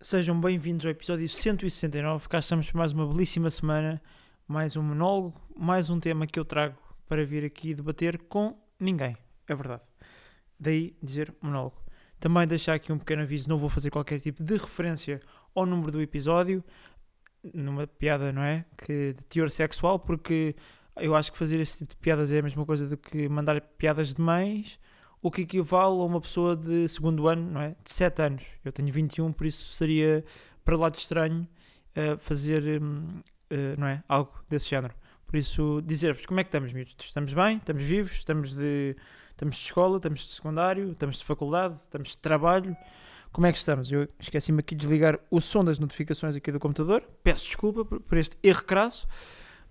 Sejam bem-vindos ao episódio 169. Cá estamos para mais uma belíssima semana, mais um monólogo, mais um tema que eu trago para vir aqui debater com ninguém. É verdade. Daí dizer monólogo. Também deixar aqui um pequeno aviso: não vou fazer qualquer tipo de referência ao número do episódio, numa piada, não é? Que de teor sexual, porque eu acho que fazer esse tipo de piadas é a mesma coisa do que mandar piadas de mães o que equivale a uma pessoa de segundo ano, não é? De 7 anos. Eu tenho 21, por isso seria para lá de estranho uh, fazer, um, uh, eh, não é? Algo desse género. Por isso, dizer-vos como é que estamos, miúdos? Estamos bem? Estamos vivos? Estamos de, estamos de escola? Estamos de secundário? Estamos de faculdade? Estamos de trabalho? Como é que estamos? Eu esqueci-me aqui de desligar o som das notificações aqui do computador. Peço desculpa por, por este erro crasso.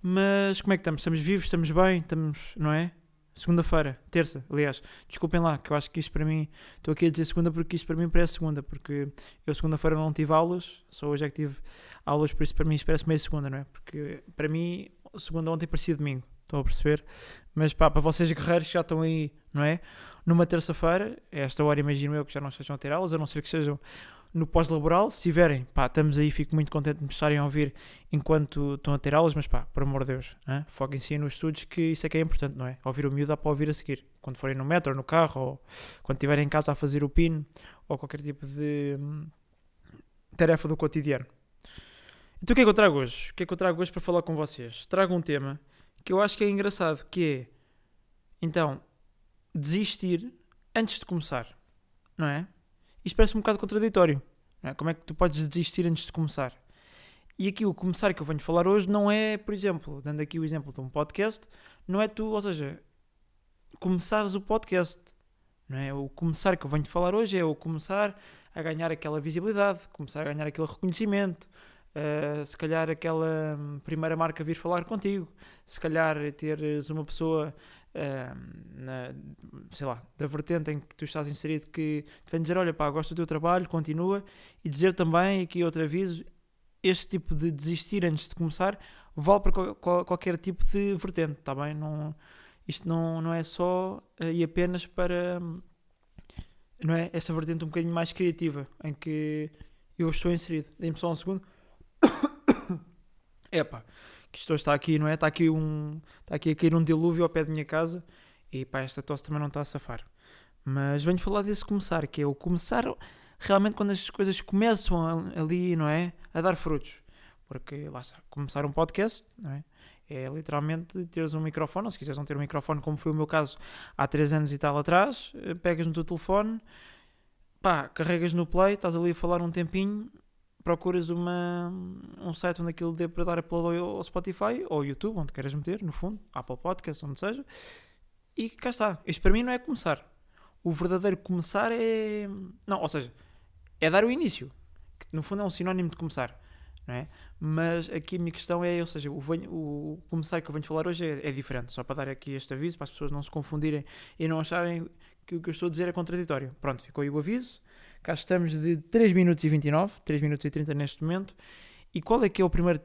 Mas como é que estamos? Estamos vivos? Estamos bem? Estamos, não é? Segunda-feira, terça, aliás, desculpem lá, que eu acho que isto para mim, estou aqui a dizer segunda porque isto para mim parece segunda, porque eu segunda-feira não tive aulas, só hoje é que tive aulas, por isso para mim isto parece meio segunda, não é? Porque para mim, segunda ontem parecia domingo, estão a perceber? Mas pá, para vocês guerreiros que já estão aí, não é? Numa terça-feira, esta hora imagino eu que já não estejam a ter aulas, a não ser que sejam no pós-laboral. Se tiverem, pá, estamos aí, fico muito contente de me estarem a ouvir enquanto estão a ter aulas, mas pá, por amor de Deus, foquem-se nos estudos, que isso é que é importante, não é? Ouvir o miúdo dá para ouvir a seguir, quando forem no metro, no carro, ou quando estiverem em casa a fazer o PIN, ou qualquer tipo de hum, tarefa do cotidiano. Então o que é que eu trago hoje? O que é que eu trago hoje para falar com vocês? Trago um tema que eu acho que é engraçado, que é, então, desistir antes de começar, não é? Isto parece um bocado contraditório. É? Como é que tu podes desistir antes de começar? E aqui o começar que eu venho falar hoje não é, por exemplo, dando aqui o exemplo de um podcast, não é tu, ou seja, começares o podcast. Não é? O começar que eu venho falar hoje é o começar a ganhar aquela visibilidade, começar a ganhar aquele reconhecimento, uh, se calhar aquela hum, primeira marca vir falar contigo, se calhar teres uma pessoa na, sei lá, da vertente em que tu estás inserido que te vem dizer, olha pá, gosto do teu trabalho, continua, e dizer também, aqui outro aviso, este tipo de desistir antes de começar vale para qualquer tipo de vertente, está bem? Não, isto não, não é só uh, e apenas para não é esta vertente um bocadinho mais criativa em que eu estou inserido. Dê-me só um segundo. Epá, que isto está aqui, não é? Está aqui, um, está aqui a cair um dilúvio ao pé da minha casa e pá, esta tosse também não está a safar. Mas venho falar desse começar, que é o começar realmente quando as coisas começam ali, não é? A dar frutos. Porque lá está, começar um podcast, não é? É literalmente teres um microfone, ou se quiseres não ter um microfone, como foi o meu caso há 3 anos e tal atrás, eh, pegas no teu telefone, pá, carregas no play, estás ali a falar um tempinho procuras uma, um site onde aquilo dê para dar upload ao Spotify ou YouTube, onde queiras meter, no fundo, Apple Podcasts, onde seja, e cá está. Isto para mim não é começar. O verdadeiro começar é. Não, ou seja, é dar o início, que no fundo é um sinónimo de começar, é? Mas aqui a minha questão é, ou seja, o, venho, o começar que eu venho falar hoje é, é, diferente, só para dar aqui este aviso, para as pessoas não se confundirem e não acharem que o que eu estou a dizer é contraditório. Pronto, ficou aí o aviso. Cá estamos de 3 minutos e 29, 3 minutos e 30 neste momento. E qual é que é o primeiro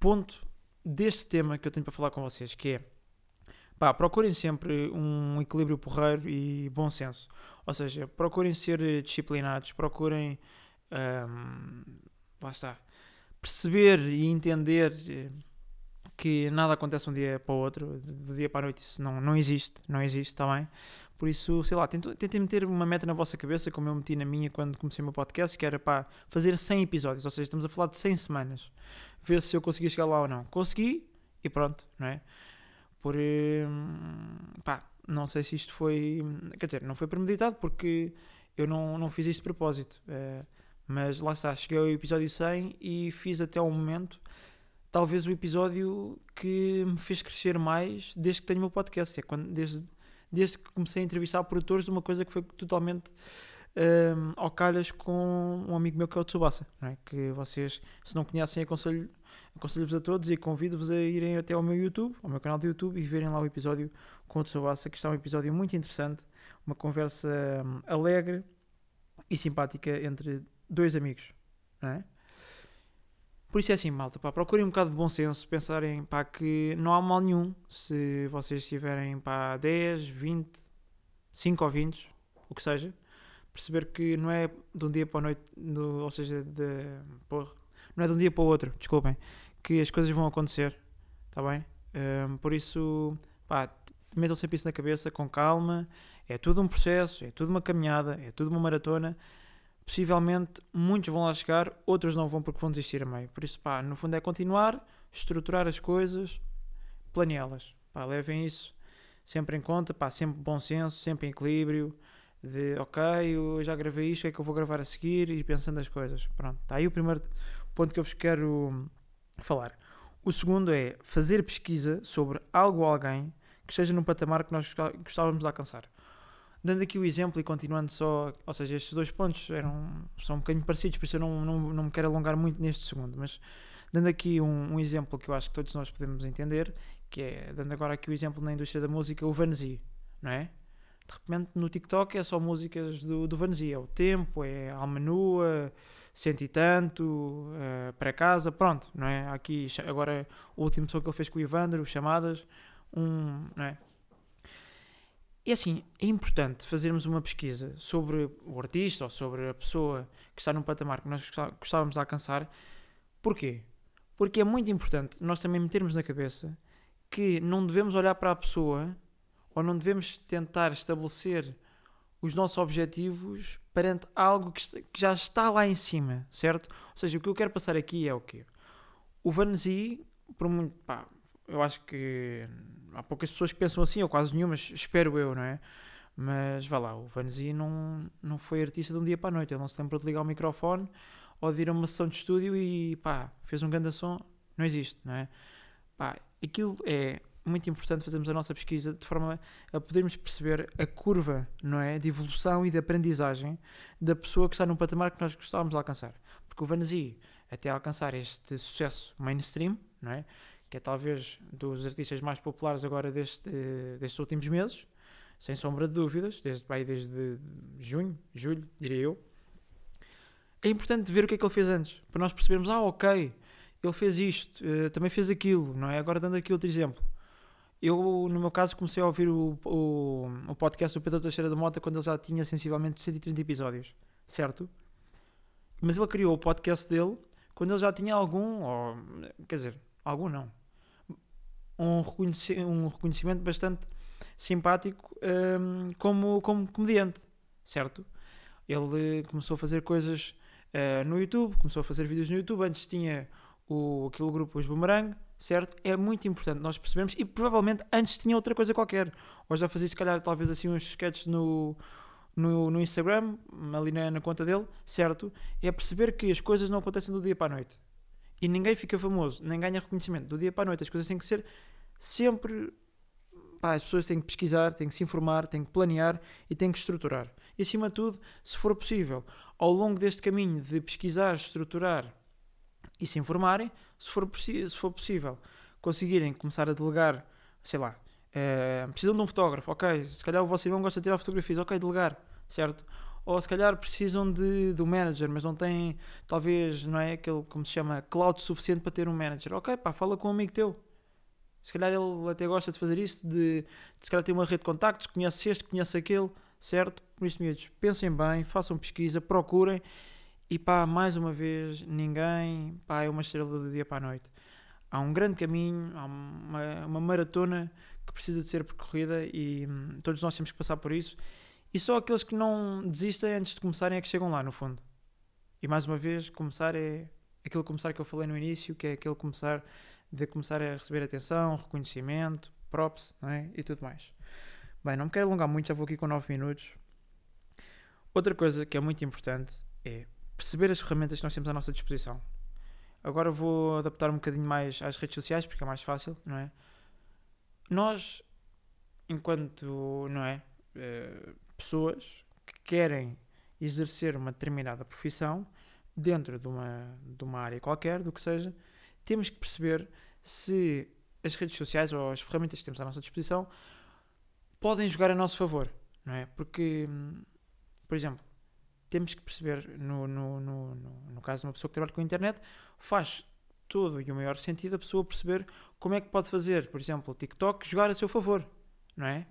ponto deste tema que eu tenho para falar com vocês? Que é, pá, procurem sempre um equilíbrio porreiro e bom senso. Ou seja, procurem ser disciplinados, procurem, hum, lá está, perceber e entender eh, que nada acontece um dia para o outro, de dia para a noite, isso não, não existe, não existe, está bem? Por isso, sei lá, tentem meter uma meta na vossa cabeça, como eu meti na minha quando comecei o meu podcast, que era para fazer 100 episódios, ou seja, estamos a falar de 100 semanas. Ver se eu conseguia chegar lá ou não. Consegui e pronto, não é? Por. Hum, pá, não sei se isto foi. Quer dizer, não foi premeditado porque eu não, não fiz isto de propósito. É, mas lá está, cheguei ao episódio 100 e fiz até o momento talvez o episódio que me fez crescer mais desde que tenho o meu podcast. É quando, desde desde que comecei a entrevistar produtores de uma coisa que foi totalmente um, ao calhas com um amigo meu que é o Tsubasa, é? que vocês, se não conhecem, aconselho, aconselho-vos a todos e convido-vos a irem até ao meu YouTube, ao meu canal de YouTube e verem lá o episódio com o Tsubasa, que está um episódio muito interessante, uma conversa um, alegre e simpática entre dois amigos, não é? Por isso é assim, malta, pá, procurem um bocado de bom senso, pensarem pá, que não há mal nenhum se vocês tiverem pá, 10, 20, 5 ou 20, o que seja, perceber que não é de um dia para a noite, do, ou seja, de, porra, não é de um dia para o outro, desculpem, que as coisas vão acontecer, está bem? Um, por isso, pá, metam sempre isso na cabeça, com calma, é tudo um processo, é tudo uma caminhada, é tudo uma maratona. Possivelmente muitos vão lá chegar, outros não vão porque vão desistir a meio. Por isso, pá, no fundo é continuar, estruturar as coisas, planeá-las. Pá, levem isso sempre em conta, pá, sempre bom senso, sempre em equilíbrio. De ok, eu já gravei isto, o que é que eu vou gravar a seguir e pensando as coisas. Pronto, está aí o primeiro ponto que eu vos quero falar. O segundo é fazer pesquisa sobre algo ou alguém que esteja num patamar que nós gostávamos de alcançar. Dando aqui o exemplo e continuando só, ou seja, estes dois pontos eram, são um bocadinho parecidos, por isso eu não, não, não me quero alongar muito neste segundo, mas dando aqui um, um, exemplo que eu acho que todos nós podemos entender, que é, dando agora aqui o exemplo na indústria da música, o Vanzi, não é? De repente no TikTok é só músicas do, do Vanzi, é o tempo, é a alma nua, cento e tanto, uh, para casa, pronto, não é? Aqui agora o último som que ele fez com o Ivandro, chamadas, um, não é? E assim, é importante fazermos uma pesquisa sobre o artista ou sobre a pessoa que está num patamar que nós gostávamos de alcançar. Porquê? Porque é muito importante nós também metermos na cabeça que não devemos olhar para a pessoa ou não devemos tentar estabelecer os nossos objetivos perante algo que, já está lá em cima, certo? Ou seja, o que eu quero passar aqui é o quê? O Vanzi, por muito, pá, eu acho que há poucas pessoas que pensam assim, ou quase nenhumas, espero eu, não é? Mas vá lá, o Vanzi não, não foi artista de um dia para a noite, ele não se lembrou de ligar o microfone ou de ir a uma sessão de estúdio e pá, fez um grande som, não existe, não é? Pá, aquilo é muito importante fazermos a nossa pesquisa de forma a podermos perceber a curva, não é? De evolução e de aprendizagem da pessoa que está num patamar que nós gostávamos de alcançar. Porque o Vanzi, até alcançar este sucesso mainstream, não é? Que é talvez dos artistas mais populares agora deste, destes últimos meses, sem sombra de dúvidas, desde, bem, desde junho, julho, diria eu. É importante ver o que é que ele fez antes, para nós percebermos, ah, ok, ele fez isto, uh, também fez aquilo, não é? Agora dando aqui outro exemplo. Eu, no meu caso, comecei a ouvir o, o, o podcast do Pedro Teixeira da Mota quando ele já tinha sensivelmente 130 episódios, certo? Mas ele criou o podcast dele quando ele já tinha algum, ou, quer dizer, algum não, um, reconheci um reconhecimento bastante simpático um, como, como comediante, certo? Ele começou a fazer coisas uh, no YouTube, começou a fazer vídeos no YouTube, antes tinha o, aquele grupo Os Boomerang, certo? É muito importante nós percebermos, e provavelmente antes tinha outra coisa qualquer, ou já fazia se calhar talvez assim uns sketches no, no, no Instagram, ali na, na conta dele, certo? É perceber que as coisas não acontecem do dia para a noite e ninguém fica famoso, nem ganha reconhecimento do dia para a noite. As coisas têm que ser sempre. Pá, as pessoas têm que pesquisar, têm que se informar, têm que planear e têm que estruturar. E acima de tudo, se for possível, ao longo deste caminho de pesquisar, estruturar e se informarem, se for, se for possível, conseguirem começar a delegar, sei lá, é, precisam de um fotógrafo, ok, se calhar o vosso irmão gosta de tirar fotografias, ok, delegar, certo? Ou se calhar precisam de, um manager, mas não têm, talvez, não é aquele, como se chama, cloud suficiente para ter um manager. Ok, pá, fala com um amigo teu. Se calhar ele até gosta de fazer isso, de, de se calhar ter uma rede de contactos, conhece este, conhece aquele, certo? Por isso, miúdos, pensem bem, façam pesquisa, procurem e pá, mais uma vez, ninguém pá, é uma estrela do dia para a noite. Há um grande caminho, há uma, uma maratona que precisa de ser percorrida e hum, todos nós temos que passar por isso e só aqueles que não desistem antes de começarem é que chegam lá, no fundo. E mais uma vez, começar é aquele começar que eu falei no início, que é aquele começar de começar a receber atenção, reconhecimento, props não é? e tudo mais. Bem, não me quero alongar muito, já vou aqui com 9 minutos. Outra coisa que é muito importante é perceber as ferramentas que nós temos à nossa disposição. Agora vou adaptar um bocadinho mais às redes sociais, porque é mais fácil, não é? Nós, enquanto, não é? Pessoas que querem exercer uma determinada profissão dentro de uma, de uma área qualquer, do que seja, temos que perceber se as redes sociais ou as ferramentas que temos à nossa disposição podem jogar a nosso favor, não é? Porque, por exemplo, temos que perceber, no, no, no, no, caso de uma pessoa que trabalha com a internet, faz todo e o maior sentido a pessoa perceber como é que pode fazer, por exemplo, o TikTok jogar a seu favor, não é?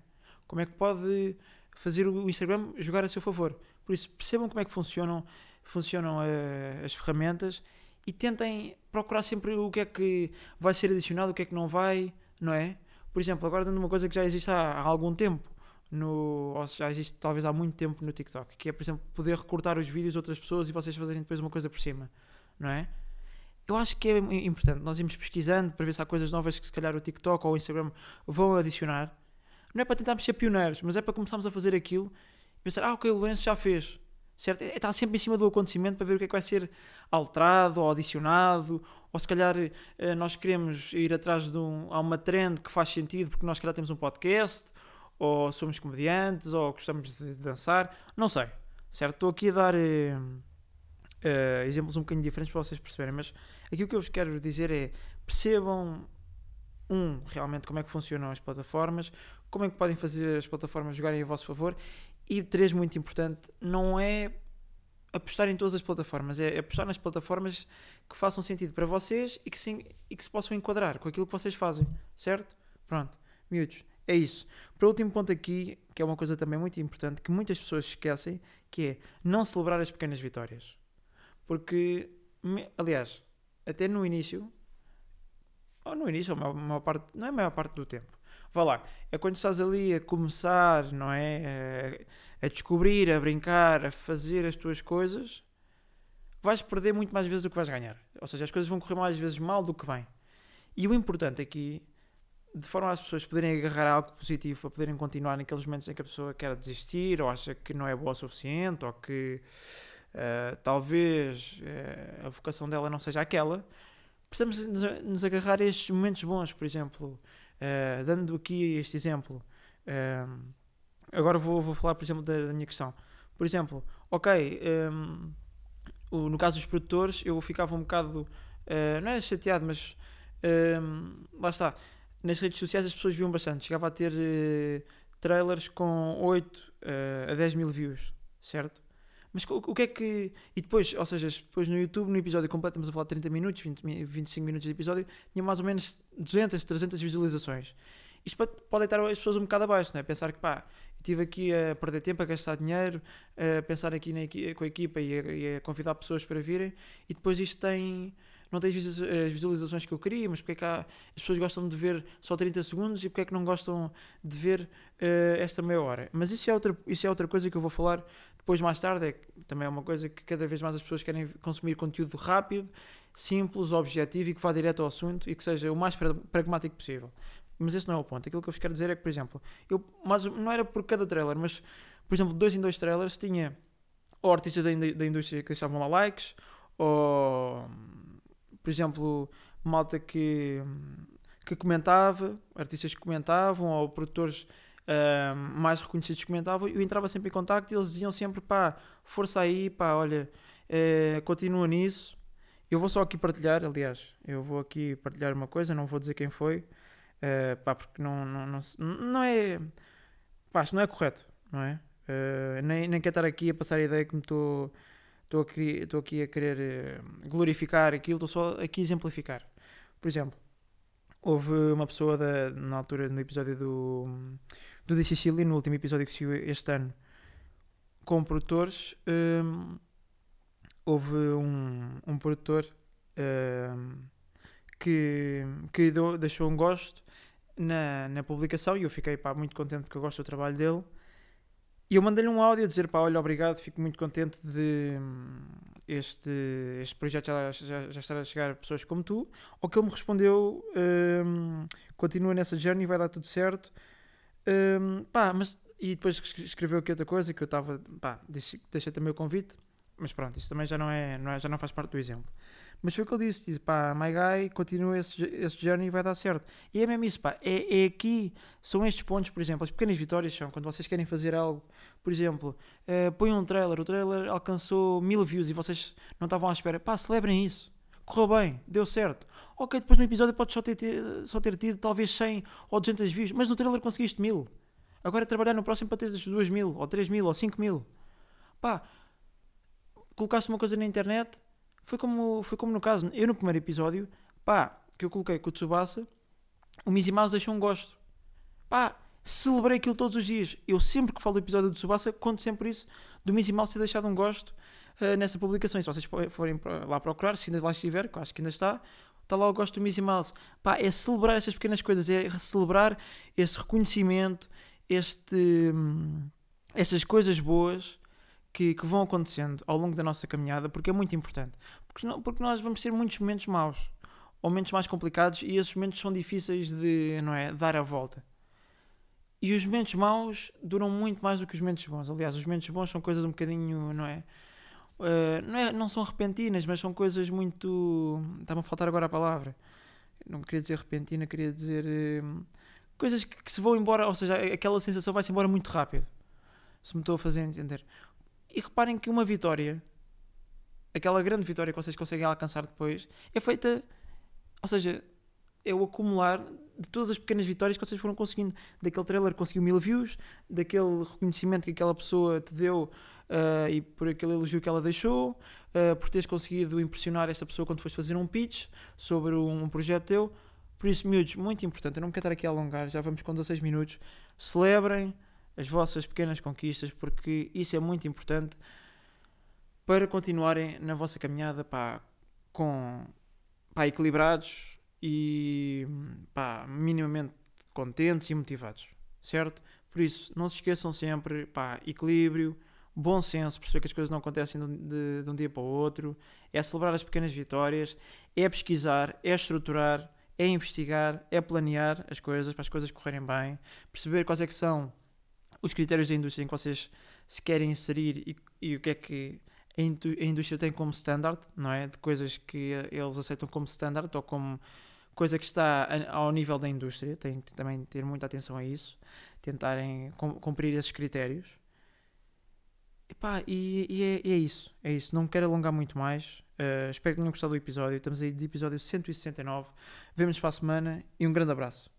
Como é que pode fazer o Instagram jogar a seu favor. Por isso, percebam como é que funcionam, funcionam uh, as ferramentas e tentem procurar sempre o que é que vai ser adicionado, o que é que não vai, não é? Por exemplo, agora dando uma coisa que já existe há, há algum tempo, no, ou já existe talvez há muito tempo no TikTok, que é, por exemplo, poder recortar os vídeos de outras pessoas e vocês fazerem depois uma coisa por cima, não é? Eu acho que é importante nós irmos pesquisando para ver se há coisas novas que se calhar o TikTok ou o Instagram vão adicionar. Não é para tentarmos ser pioneiros, mas é para começarmos a fazer aquilo e pensar, ah, ok, o Lourenço já fez. Certo? É, está sempre em cima do acontecimento para ver o que é que vai ser alterado ou adicionado, ou se calhar eh, nós queremos ir atrás de um, há uma trend que faz sentido porque nós, se calhar, temos um podcast, ou somos comediantes, ou gostamos de dançar, não sei, certo? Estou aqui a dar uh, exemplos um bocadinho diferentes para vocês perceberem, mas aquilo que eu vos quero dizer é percebam, um, realmente como é que funcionam as plataformas, como é que podem fazer as plataformas jogarem a vosso favor, e três, muito importante, não é apostar em todas as plataformas, é apostar nas plataformas que façam sentido para vocês e que, sim, e que se possam enquadrar com aquilo que vocês fazem, certo? Pronto, miúdos. É isso. Para o último ponto aqui, que é uma coisa também muito importante, que muitas pessoas esquecem, que é não celebrar as pequenas vitórias. Porque, aliás, até no início, ou no início, ou a maior parte, não é a maior parte do tempo, vá lá, é quando estás ali a começar, não é? A, a descobrir, a brincar, a fazer as tuas coisas, vais perder muito mais vezes do que vais ganhar. Ou seja, as coisas vão correr mais vezes mal do que bem. E o importante aqui de forma às pessoas poderem agarrar algo positivo para poderem continuar naqueles momentos em que a pessoa quer desistir ou acha que não é boa o suficiente ou que uh, talvez uh, a vocação dela não seja aquela, precisamos nos, agarrar a estes momentos bons, por exemplo, uh, dando aqui este exemplo. agora vou, vou falar, por exemplo, da, da, minha questão. Por exemplo, ok, um, o, no caso dos produtores, eu ficava um bocado, não era chateado, mas um, lá está nas redes sociais as pessoas viam bastante. Chegava a ter uh, trailers com 8 uh, eh, a 10 mil views, certo? Mas o, o, que é que. E depois, ou seja, depois no YouTube, no episódio completo, estamos a falar de 30 minutos, 20, 25 minutos de episódio, tinha mais ou menos 200, 300 visualizações. Isto pode, pode deitar as pessoas um bocado abaixo, não é? Pensar que pá, estive aqui a perder tempo, a gastar dinheiro, a pensar aqui na, com a equipa e a, e a convidar pessoas para virem, e depois isto tem não tem as visualizações que eu queria, mas porque é que há, as pessoas gostam de ver só 30 segundos e porque é que não gostam de ver uh, esta meia hora. Mas isso é, outra, isso é outra coisa que eu vou falar depois mais tarde, é também é uma coisa que cada vez mais as pessoas querem consumir conteúdo rápido, simples, objetivo e que vá direto ao assunto e que seja o mais pragmático possível. Mas esse não é o ponto. Aquilo que eu vos quero dizer é que, por exemplo, eu, mas não era por cada trailer, mas, por exemplo, dois em dois trailers tinha ou artistas da, da indústria que deixavam lá likes, ou por exemplo, malta que, que comentava, artistas que comentavam, ou produtores uh, mais reconhecidos comentavam, eu entrava sempre em contacto e eles diziam sempre, pá, força aí, pá, olha, uh, continua nisso. Eu vou só aqui partilhar, aliás, eu vou aqui partilhar uma coisa, não vou dizer quem foi, uh, pá, porque não, não, não, não é, pá, não é correto, não é? Uh, nem, nem quero estar aqui a passar a ideia que me estou estou aqui a querer glorificar aquilo, estou só aqui a exemplificar. Por exemplo, houve uma pessoa da, na altura no episódio do, do The Sicily, no último episódio que saiu este ano, com produtores, um, houve um, um produtor um, que, que deu, deixou um gosto na, na publicação e eu fiquei pá, muito contente porque eu gosto do trabalho dele e eu mandei-lhe um áudio a dizer, pá, olha, obrigado, fico muito contente de hum, este, este projeto já, já, já estar a chegar a pessoas como tu. Ou que ele me respondeu, um, continua nessa journey, vai dar tudo certo. Um, pá, mas, e depois escreveu aqui outra coisa que eu estava, pá, deixei, também o convite, mas pronto, isso também já não, é, não é, já não faz parte do exemplo. Mas foi o que ele disse: disse pá, my guy, continua esse, esse journey e vai dar certo. E é mesmo isso, pá, é, é aqui, são estes pontos, por exemplo, as pequenas vitórias são quando vocês querem fazer algo, por exemplo, uh, um trailer, o trailer alcançou mil views e vocês não estavam à espera, pá, celebrem isso. Correu bem, deu certo. Ok, depois no episódio podes só ter, só ter tido talvez 100 ou 200 views, mas no trailer conseguiste mil. Agora é trabalhar no próximo para ter 2 mil, ou 3 mil, ou 5 mil. Pá, colocaste uma coisa na internet, foi como, foi como no caso, eu no primeiro episódio, pá, que eu coloquei com o Tsubasa, o Mouse deixou um gosto. Pá, celebrei aquilo todos os dias. Eu sempre que falo do episódio do Subasa, conto sempre isso, do Missy Mouse ter deixado um gosto uh, nessa publicação. E se vocês forem lá procurar, se ainda lá estiver, que eu acho que ainda está, está lá o gosto do Missy Mouse. Pá, é celebrar estas pequenas coisas, é celebrar esse reconhecimento, este, hum, estas coisas boas que, que, vão acontecendo ao longo da nossa caminhada, porque é muito importante. Porque, não, porque nós vamos ter muitos momentos maus, ou momentos mais complicados, e esses momentos são difíceis de não é, dar a volta. E os momentos maus duram muito mais do que os momentos bons. Aliás, os momentos bons são coisas um bocadinho, não é? Uh, não, é, não são repentinas, mas são coisas muito. Está-me a faltar agora a palavra. Não queria dizer repentina, queria dizer. Uh, coisas que, que, se vão embora, ou seja, aquela sensação vai-se embora muito rápido. Se me estou a fazer entender. E reparem que uma vitória, aquela grande vitória que vocês conseguem alcançar depois, é feita. Ou seja, é o acumular de todas as pequenas vitórias que vocês foram conseguindo. Daquele trailer conseguiu mil views, daquele reconhecimento que aquela pessoa te deu uh, e por aquele elogio que ela deixou, uh, por teres conseguido impressionar essa pessoa quando foste fazer um pitch sobre um projeto teu. Por isso, miúdos, muito importante, eu não quero estar aqui a alongar, já vamos com 16 minutos. Celebrem as vossas pequenas conquistas, porque isso é muito importante para continuarem na vossa caminhada pá, com, pá, equilibrados e pá, minimamente contentes e motivados, certo? Por isso, não se esqueçam sempre, pá, equilíbrio, bom senso, perceber que as coisas não acontecem de, de, um dia para o outro, é celebrar as pequenas vitórias, é pesquisar, é estruturar, é investigar, é planear as coisas para as coisas correrem bem, perceber quais é que são os critérios da indústria em que vocês se querem inserir e, e o que é que a, indústria tem como standard, não é? De coisas que eles aceitam como standard ou como coisa que está ao nível da indústria, tem que também ter muita atenção a isso, tentarem cumprir esses critérios. Epá, e, e, é, é isso, é isso. Não me quero alongar muito mais. Uh, espero que tenham gostado do episódio. Estamos aí de episódio 169. Vemos para a semana e um grande abraço.